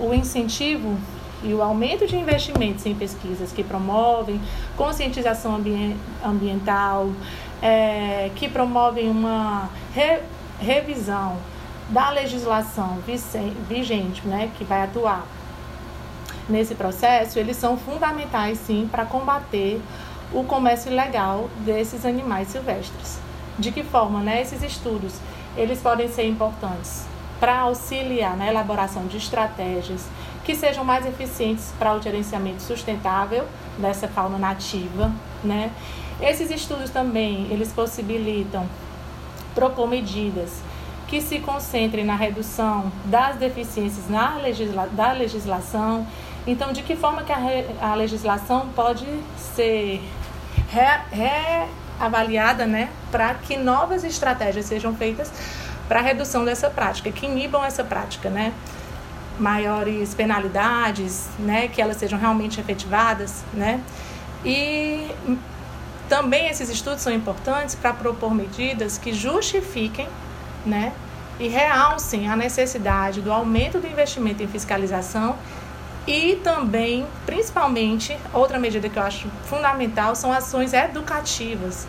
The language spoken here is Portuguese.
O incentivo e o aumento de investimentos em pesquisas que promovem conscientização ambiental, é, que promovem uma re, revisão da legislação vigente, né, que vai atuar nesse processo, eles são fundamentais sim para combater o comércio ilegal desses animais silvestres. De que forma, né, esses estudos, eles podem ser importantes para auxiliar na elaboração de estratégias que sejam mais eficientes para o gerenciamento sustentável dessa fauna nativa, né? Esses estudos também, eles possibilitam propor medidas que se concentrem na redução das deficiências na legisla da legislação. Então, de que forma que a, a legislação pode ser reavaliada, né, para que novas estratégias sejam feitas para a redução dessa prática, que inibam essa prática, né? Maiores penalidades, né? Que elas sejam realmente efetivadas, né? E também esses estudos são importantes para propor medidas que justifiquem, né? E realcem a necessidade do aumento do investimento em fiscalização e também, principalmente, outra medida que eu acho fundamental são ações educativas,